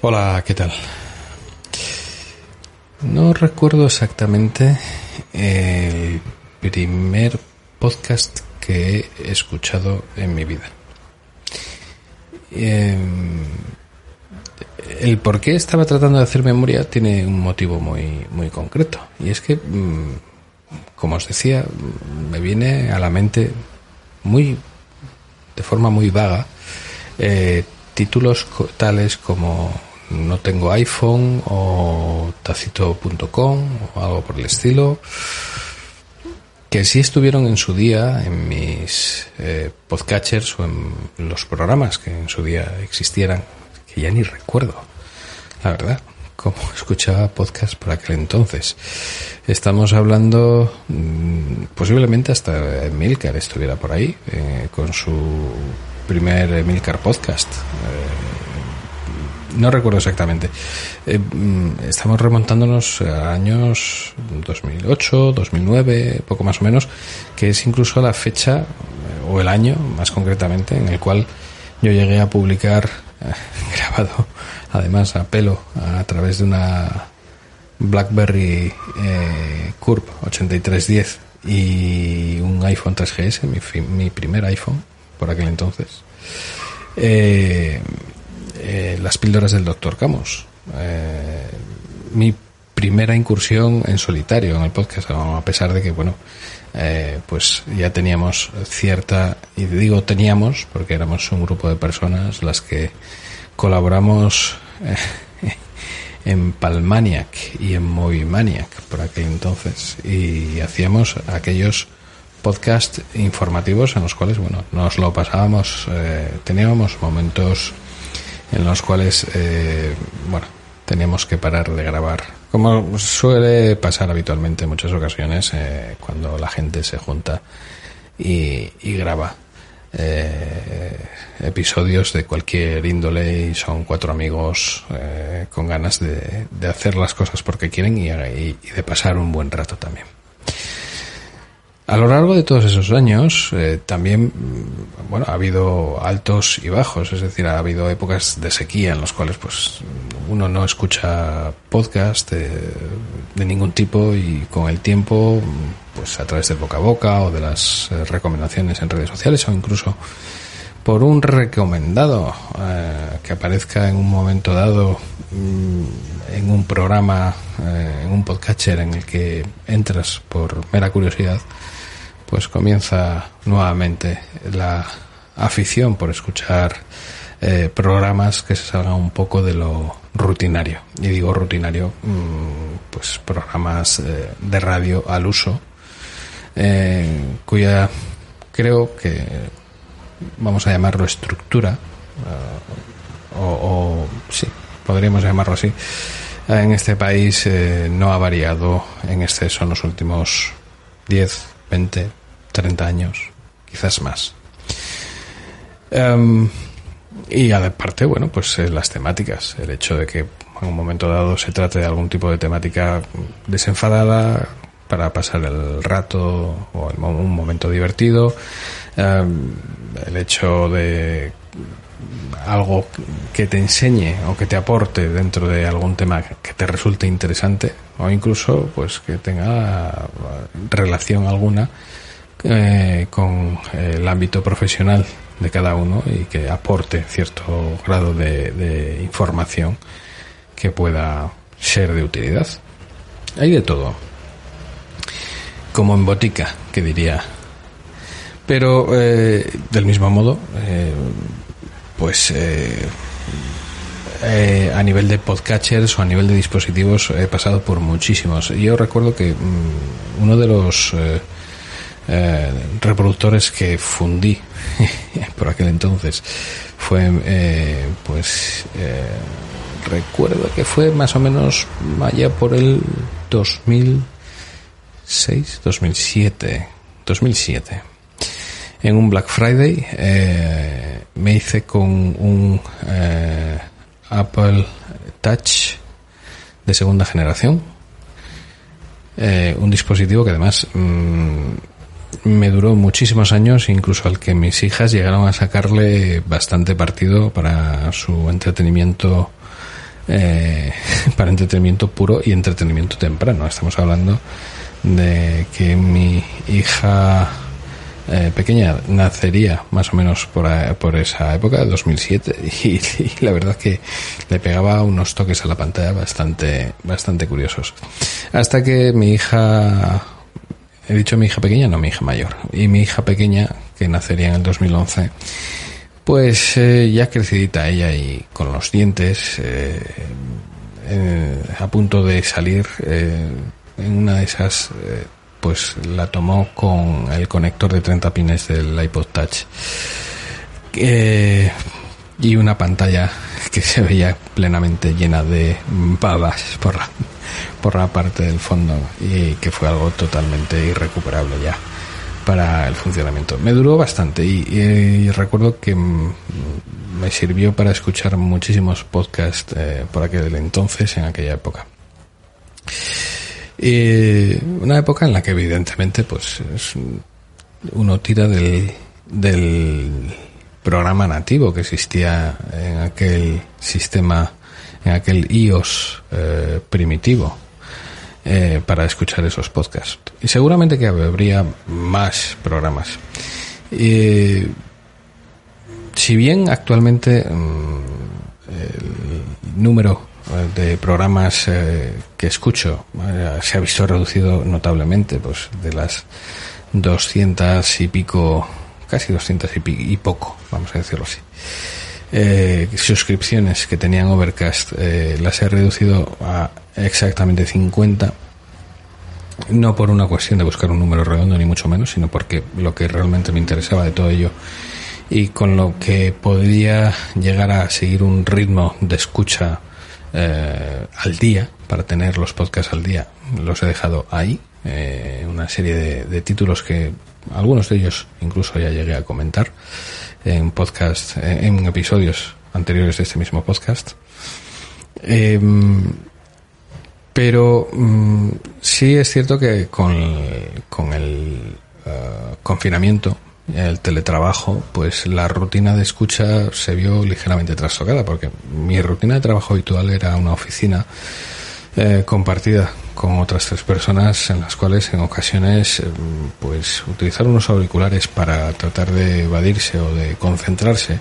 Hola, ¿qué tal? No recuerdo exactamente el primer podcast que he escuchado en mi vida. Em, el por qué estaba tratando de hacer memoria tiene un motivo muy, muy concreto. Y es que, mm, como os decía, me viene a la mente muy, de forma muy vaga, eh, títulos tales como no tengo iPhone o tacito.com o algo por el estilo. Que sí estuvieron en su día en mis eh, podcatchers o en los programas que en su día existieran que ya ni recuerdo la verdad como escuchaba podcast por aquel entonces. Estamos hablando mm, posiblemente hasta Milcar estuviera por ahí eh, con su primer Milcar podcast eh, no recuerdo exactamente. Eh, mm, estamos remontándonos a años 2008, 2009, poco más o menos, que es incluso la fecha eh, o el año, más concretamente, en el cual yo llegué a publicar, eh, grabado además a pelo, a través de una BlackBerry Curve 8310 y un iPhone 3GS, mi, mi primer iPhone por aquel entonces. Eh, eh, las píldoras del doctor Camus. Eh, mi primera incursión en solitario en el podcast, a pesar de que, bueno, eh, pues ya teníamos cierta, y digo teníamos, porque éramos un grupo de personas las que colaboramos en Palmaniac y en Movimaniac por aquel entonces, y hacíamos aquellos podcast informativos en los cuales, bueno, nos lo pasábamos, teníamos momentos en los cuales, eh, bueno, teníamos que parar de grabar. Como suele pasar habitualmente en muchas ocasiones eh, cuando la gente se junta y, graba eh, episodios de cualquier índole y son cuatro amigos con ganas de, hacer las cosas porque quieren y de pasar un buen rato también. A lo largo de todos esos años eh, también mm, bueno ha habido altos y bajos, es decir, ha habido épocas de sequía en las cuales pues uno no escucha podcast de, ningún tipo y con el tiempo pues a través del boca a boca o de las eh, recomendaciones en redes sociales o incluso por un recomendado eh, que aparezca en un momento dado mm, en un programa, en un podcatcher en el que entras por mera curiosidad, pues comienza nuevamente la afición por escuchar eh, programas que se salgan un poco de lo rutinario. Y digo rutinario, mm, pues programas eh, de radio al uso, eh, cuya creo que vamos a llamarlo estructura, o, o, sí, podríamos llamarlo así, en este país no ha variado en exceso en los últimos 10, 20, 30 años, quizás más. Em, y aparte, bueno, pues eh, las temáticas, el hecho de que en un momento dado se trate de algún tipo de temática desenfadada para pasar el rato o un momento divertido, em, el hecho de algo que te enseñe o que te aporte dentro de algún tema que te resulte interesante o incluso pues que tenga relación alguna eh, con el ámbito profesional de cada uno y que aporte cierto grado de, información que pueda ser de utilidad. Hay de todo. Como en botica, que diría. Pero eh, del mismo modo, eh, pues a nivel de podcatchers o a nivel de dispositivos he pasado por muchísimos. Yo recuerdo que mm, uno de los eh, reproductores que fundí por aquel entonces. Fue eh, pues eh, recuerdo que fue más o menos allá por el 2006 2007 2007 en un Black Friday me hice con un Apple Touch de segunda generación. Un dispositivo que además mm, me duró muchísimos años, incluso al que mis hijas llegaron a sacarle bastante partido para su entretenimiento eh, para entretenimiento puro y entretenimiento temprano. Estamos hablando de que mi hija eh, pequeña nacería más o menos por, por esa época, 2007, y, y, la verdad que le pegaba unos toques a la pantalla bastante, bastante curiosos. Hasta que mi hija, he dicho mi hija pequeña, no mi hija mayor, y mi hija pequeña, que nacería en el 2011, pues eh, ya crecidita ella y con los dientes eh, eh, a punto de salir eh, en una de esas pues la tomó con el conector de 30 pines del iPod Touch y una pantalla que se veía plenamente llena de babas por la, por la parte del fondo y que fue algo totalmente irrecuperable ya para el funcionamiento. Me duró bastante y, y recuerdo que me sirvió para escuchar muchísimos podcasts eh, por aquel entonces, en aquella época. Y una época en la que evidentemente pues uno tira del, del programa nativo que existía en aquel sistema, en aquel iOS eh, primitivo eh, para escuchar esos podcasts. Y seguramente que habría más programas. Y, si bien actualmente mmm, el número de programas eh, que escucho eh, se ha visto reducido notablemente, pues de las 200 y pico, casi 200 y, y poco, vamos a decirlo así. Eh, suscripciones que tenían Overcast eh, las he reducido a exactamente 50 no por una cuestión de buscar un número redondo ni mucho menos sino porque lo que realmente me interesaba de todo ello y con lo que podría llegar a seguir un ritmo de escucha eh, al día para tener los podcasts al día los he dejado ahí eh, una serie de, de, títulos que algunos de ellos incluso ya llegué a comentar en podcast en episodios anteriores de este mismo podcast. Eh, pero um, sí es cierto que con, con el uh, confinamiento el teletrabajo, pues la rutina de escucha se vio ligeramente trastocada, porque mi rutina de trabajo habitual era una oficina eh, compartida con otras tres personas en las cuales en ocasiones pues utilizar unos auriculares para tratar de evadirse o de concentrarse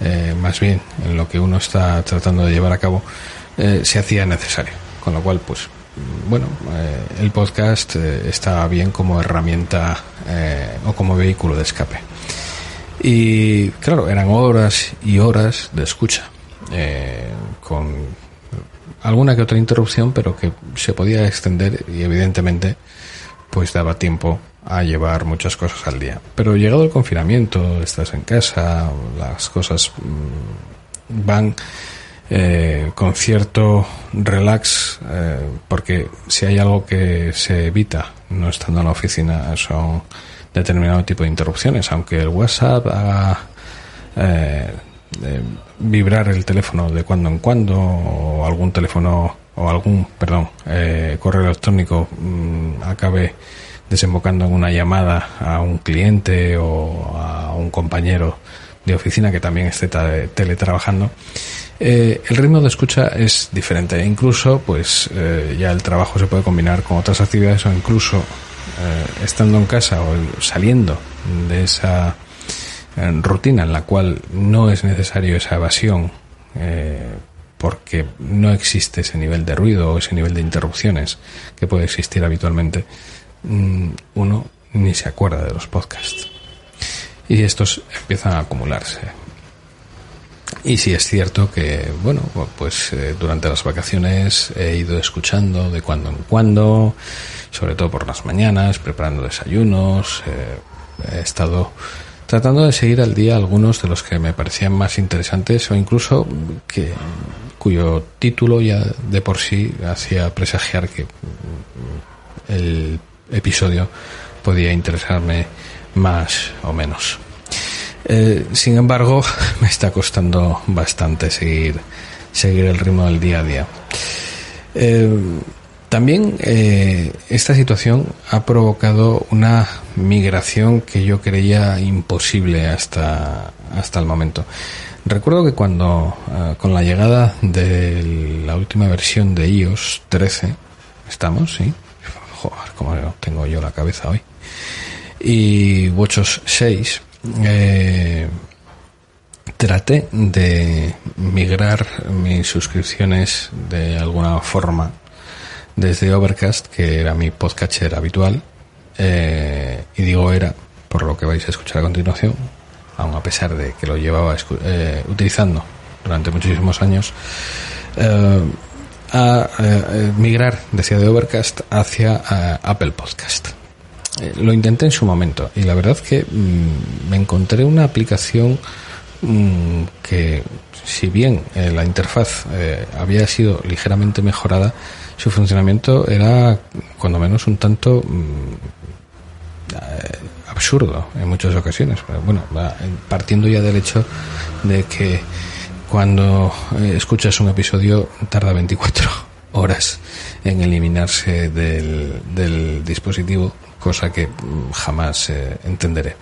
eh, más bien en lo que uno está tratando de llevar a cabo eh, se hacía necesario con lo cual pues bueno, eh, el podcast está bien como herramienta o como vehículo de escape. Y claro, eran horas y horas de escucha, con alguna que otra interrupción, pero que se podía extender y evidentemente pues daba tiempo a llevar muchas cosas al día. Pero llegado el confinamiento, estás en casa, las cosas mmm, van eh, con cierto relax, eh, porque si hay algo que se evita no estando en la oficina son determinado tipo de interrupciones, aunque el WhatsApp haga eh, vibrar el teléfono de cuando en cuando o algún teléfono o algún, perdón, eh, correo electrónico mmm, acabe desembocando en una llamada a un cliente o a un compañero de oficina que también esté teletrabajando, eh, el ritmo de escucha es diferente. Incluso, pues, eh, ya el trabajo se puede combinar con otras actividades o incluso eh, estando en casa o saliendo de esa eh, rutina en la cual no es necesario esa evasión eh, porque no existe ese nivel de ruido o ese nivel de interrupciones que puede existir habitualmente, mm, uno ni se acuerda de los podcasts. Y estos empiezan a acumularse y sí es cierto que, bueno, pues eh, durante las vacaciones he ido escuchando de cuando en cuando, sobre todo por las mañanas, preparando desayunos, eh, he estado tratando de seguir al día algunos de los que me parecían más interesantes o incluso que cuyo título ya de por sí hacía presagiar que el episodio podía interesarme más o menos. Eh, sin embargo, me está costando bastante seguir, seguir el ritmo del día a día. Eh, también eh, esta situación ha provocado una migración que yo creía imposible hasta, hasta el momento. Recuerdo que cuando, eh, con la llegada de la última versión de iOS 13, estamos, sí, joder, como tengo yo la cabeza hoy, y WatchOS 6, eh, traté de migrar mis suscripciones de alguna forma desde Overcast, que era mi podcatcher habitual, eh, y digo era, por lo que vais a escuchar a continuación, aun a pesar de que lo llevaba eh, utilizando durante muchísimos años, eh, a migrar desde de Overcast hacia Apple Podcast. lo intenté en su momento y la verdad que mm, me encontré una aplicación mm, que si bien la interfaz había sido ligeramente mejorada, su funcionamiento era cuando menos un tanto mm, eh, absurdo en muchas ocasiones. Bueno, partiendo ya del hecho de que cuando eh, escuchas un episodio tarda 24 horas en eliminarse del, dispositivo, cosa que mm, jamás eh, entenderé.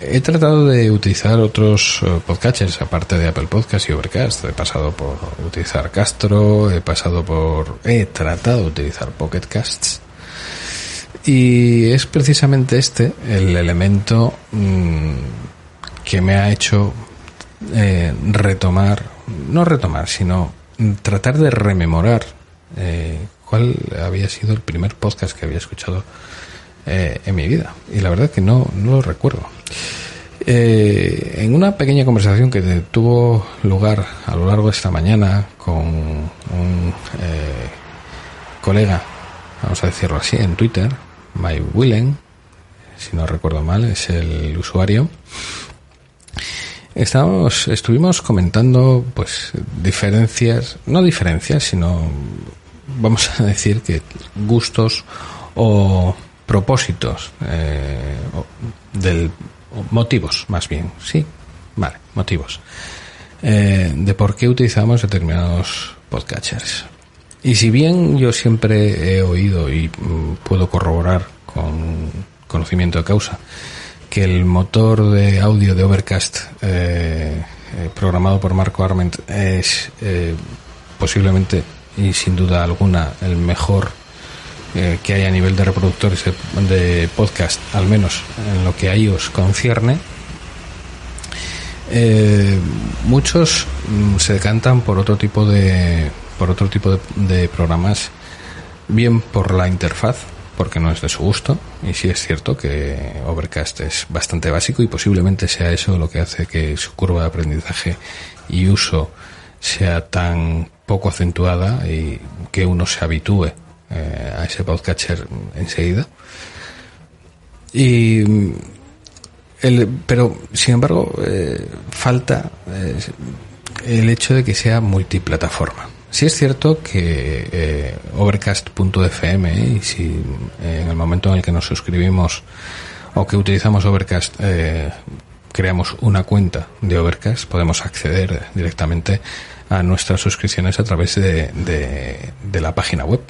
He tratado de utilizar otros eh, podcatchers aparte de Apple Podcast y Overcast. He pasado por utilizar Castro, he pasado por... He tratado de utilizar Pocket Casts. Y es precisamente este el elemento mm, que me ha hecho eh, retomar, no retomar, sino tratar de rememorar eh, cuál había sido el primer podcast que había escuchado eh, en mi vida. Y la verdad que no, no lo recuerdo. Eh, en una pequeña conversación que tuvo lugar a lo largo de esta mañana con un eh, colega, vamos a decirlo así, en Twitter, Mike Willen, si no recuerdo mal, es el usuario. Estábamos, estuvimos comentando, pues, diferencias, no diferencias, sino, vamos a decir que gustos o propósitos eh, del motivos más bien, sí, vale, motivos eh, de por qué utilizamos determinados podcatchers. Y si bien yo siempre he oído y mm, puedo corroborar con conocimiento de causa que el motor de audio de Overcast eh, programado por Marco Arment es posiblemente y sin duda alguna el mejor eh, que hay a nivel de reproductores de, podcast, al menos en lo que a ellos concierne, eh, muchos mm, se decantan por otro tipo de por otro tipo de, programas, bien por la interfaz, porque no es de su gusto, y sí es cierto que Overcast es bastante básico y posiblemente sea eso lo que hace que su curva de aprendizaje y uso sea tan poco acentuada y que uno se habitúe eh, a ese podcatcher enseguida. Y el, pero sin embargo eh, falta eh, el hecho de que sea multiplataforma. Si es cierto que Overcast.fm y si en el momento en el que nos suscribimos o que utilizamos Overcast creamos una cuenta de Overcast podemos acceder directamente a nuestras suscripciones a través de, de, la página web.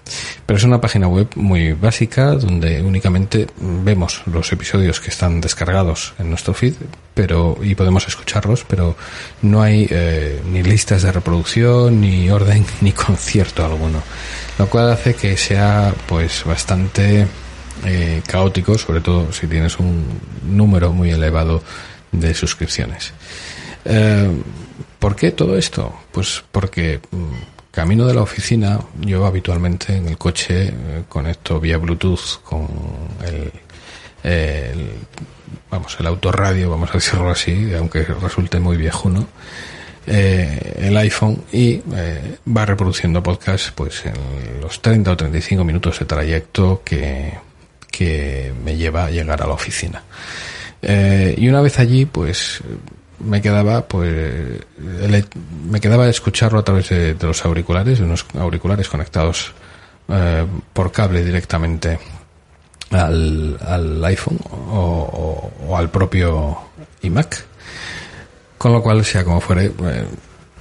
Pero es una página web muy básica donde únicamente vemos los episodios que están descargados en nuestro feed pero y podemos escucharlos, pero no hay eh, ni listas de reproducción, ni orden, ni concierto alguno. Lo cual hace que sea pues bastante eh, caótico, sobre todo si tienes un número muy elevado de suscripciones. Eh, ¿Por qué todo esto? Pues porque mm, camino de la oficina, yo habitualmente en el coche eh, conecto vía Bluetooth con el, vamos, el autorradio, vamos a decirlo así, aunque resulte muy viejuno, eh, el iPhone y eh, va reproduciendo podcast pues en los 30 o 35 minutos de trayecto que, que me lleva a llegar a la oficina. y una vez allí, pues me quedaba pues me quedaba escucharlo a través de, los auriculares, unos auriculares conectados eh, por cable directamente al, al iPhone o, al propio iMac. Con lo cual, sea como fuere, eh,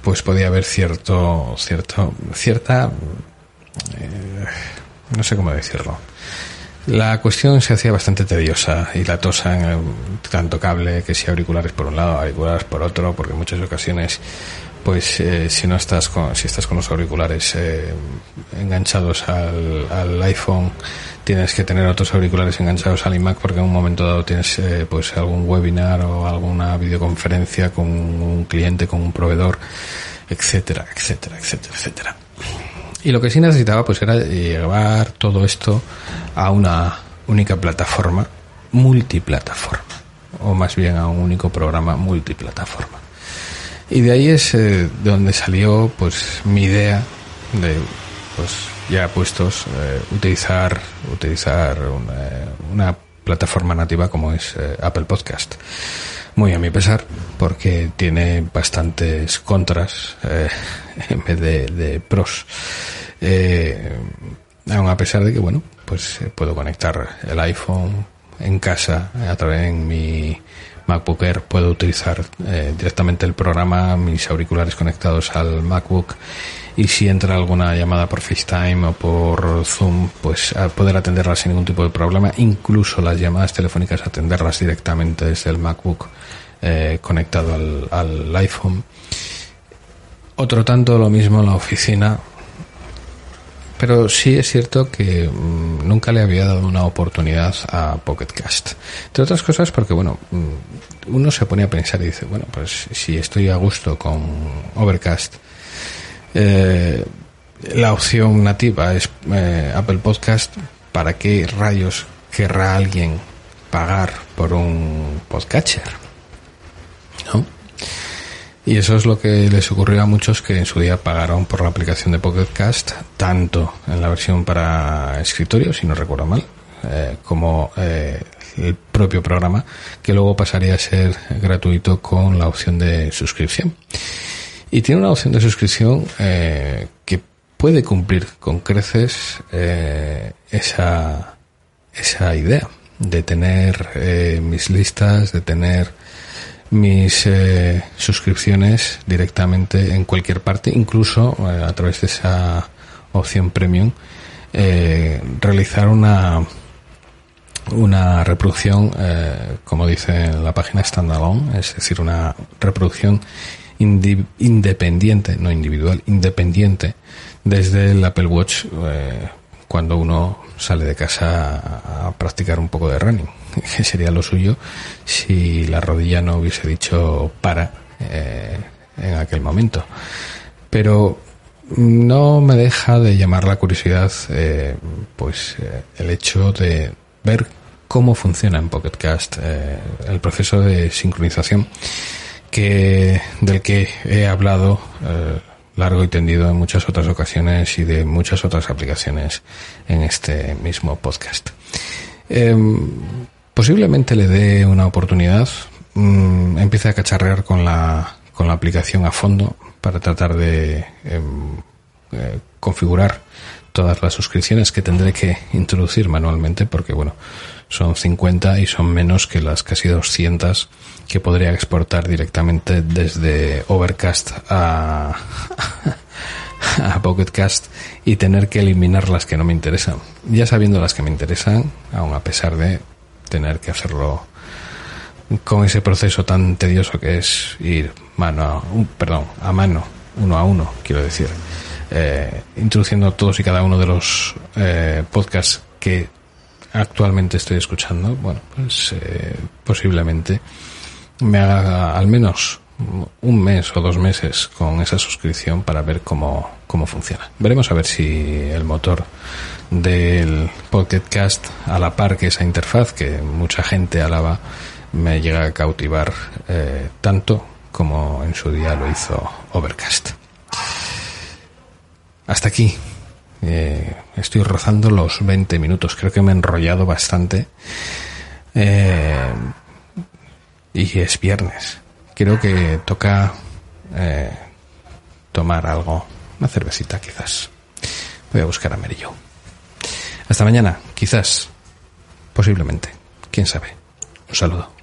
pues podía haber cierto, cierto, cierta, eh, no sé cómo decirlo, La cuestión se hacía bastante tediosa y latosa en el, tanto cable que si auriculares por un lado, auriculares por otro, porque en muchas ocasiones pues eh, si no estás con, si estás con los auriculares eh, enganchados al, al, iPhone tienes que tener otros auriculares enganchados al iMac porque en un momento dado tienes eh, pues algún webinar o alguna videoconferencia con un cliente con un proveedor etcétera etcétera etcétera etcétera y lo que sí necesitaba pues era llevar todo esto a una única plataforma multiplataforma o más bien a un único programa multiplataforma y de ahí es eh, donde salió pues mi idea de pues ya puestos eh, utilizar utilizar una, plataforma nativa como es eh, Apple Podcast. Muy a mi pesar, porque tiene bastantes contras en vez de, pros. aun a pesar de que, bueno, pues puedo conectar el iPhone en casa a través de mi MacBook Air puedo utilizar eh, directamente el programa, mis auriculares conectados al MacBook. Y si entra alguna llamada por FaceTime o por Zoom, pues poder atenderlas sin ningún tipo de problema, incluso las llamadas telefónicas atenderlas directamente desde el MacBook eh, conectado al, al iPhone. Otro tanto lo mismo en la oficina, pero sí es cierto que mm, nunca le había dado una oportunidad a Pocket Cast. Entre otras cosas porque, bueno, mm, uno se pone a pensar y dice, bueno, pues si estoy a gusto con Overcast, eh, la opción nativa es eh, Apple Podcast, ¿para qué rayos querrá alguien pagar por un podcatcher? ¿No? Y eso es lo que les ocurrió a muchos que en su día pagaron por la aplicación de Pocket Cast, tanto en la versión para escritorio, si no recuerdo mal, eh, como eh, el propio programa, que luego pasaría a ser gratuito con la opción de suscripción. Y tiene una opción de suscripción eh, que puede cumplir con creces esa, esa idea de tener mis listas, de tener mis eh, suscripciones directamente en cualquier parte, incluso eh, a través de esa opción premium, eh, realizar una una reproducción, como dice la página standalone, es decir, una reproducción independiente, no individual, independiente desde el Apple Watch cuando uno sale de casa a practicar un poco de running, que sería lo suyo si la rodilla no hubiese dicho para eh, en aquel momento. Pero no me deja de llamar la curiosidad eh, pues eh, el hecho de ver cómo funciona en Pocket Cast el proceso de sincronización que del que he hablado largo y tendido en muchas otras ocasiones y de muchas otras aplicaciones en este mismo podcast. Em, posiblemente le dé una oportunidad, mm, empiece a cacharrear con la, con la aplicación a fondo para tratar de em, eh, configurar todas las suscripciones que tendré que introducir manualmente porque bueno, son 50 y son menos que las casi 200 que podría exportar directamente desde Overcast a, a Pocketcast y tener que eliminar las que no me interesan. Ya sabiendo las que me interesan, aun a pesar de tener que hacerlo con ese proceso tan tedioso que es ir mano a, perdón, a mano, uno a uno, quiero decir, eh, introduciendo todos y cada uno de los eh, podcasts que actualmente estoy escuchando, bueno, pues eh, posiblemente me haga al menos un mes o dos meses con esa suscripción para ver cómo, cómo funciona. Veremos a ver si el motor del Pocketcast a la par que esa interfaz que mucha gente alaba me llega a cautivar eh, tanto como en su día lo hizo Overcast. Hasta aquí eh, estoy rozando los 20 minutos. Creo que me he enrollado bastante. Eh, y es viernes. Creo que toca tomar algo. Una cervecita, quizás. Voy a buscar a Merillo. Hasta mañana, quizás. Posiblemente. Quién sabe. Un saludo.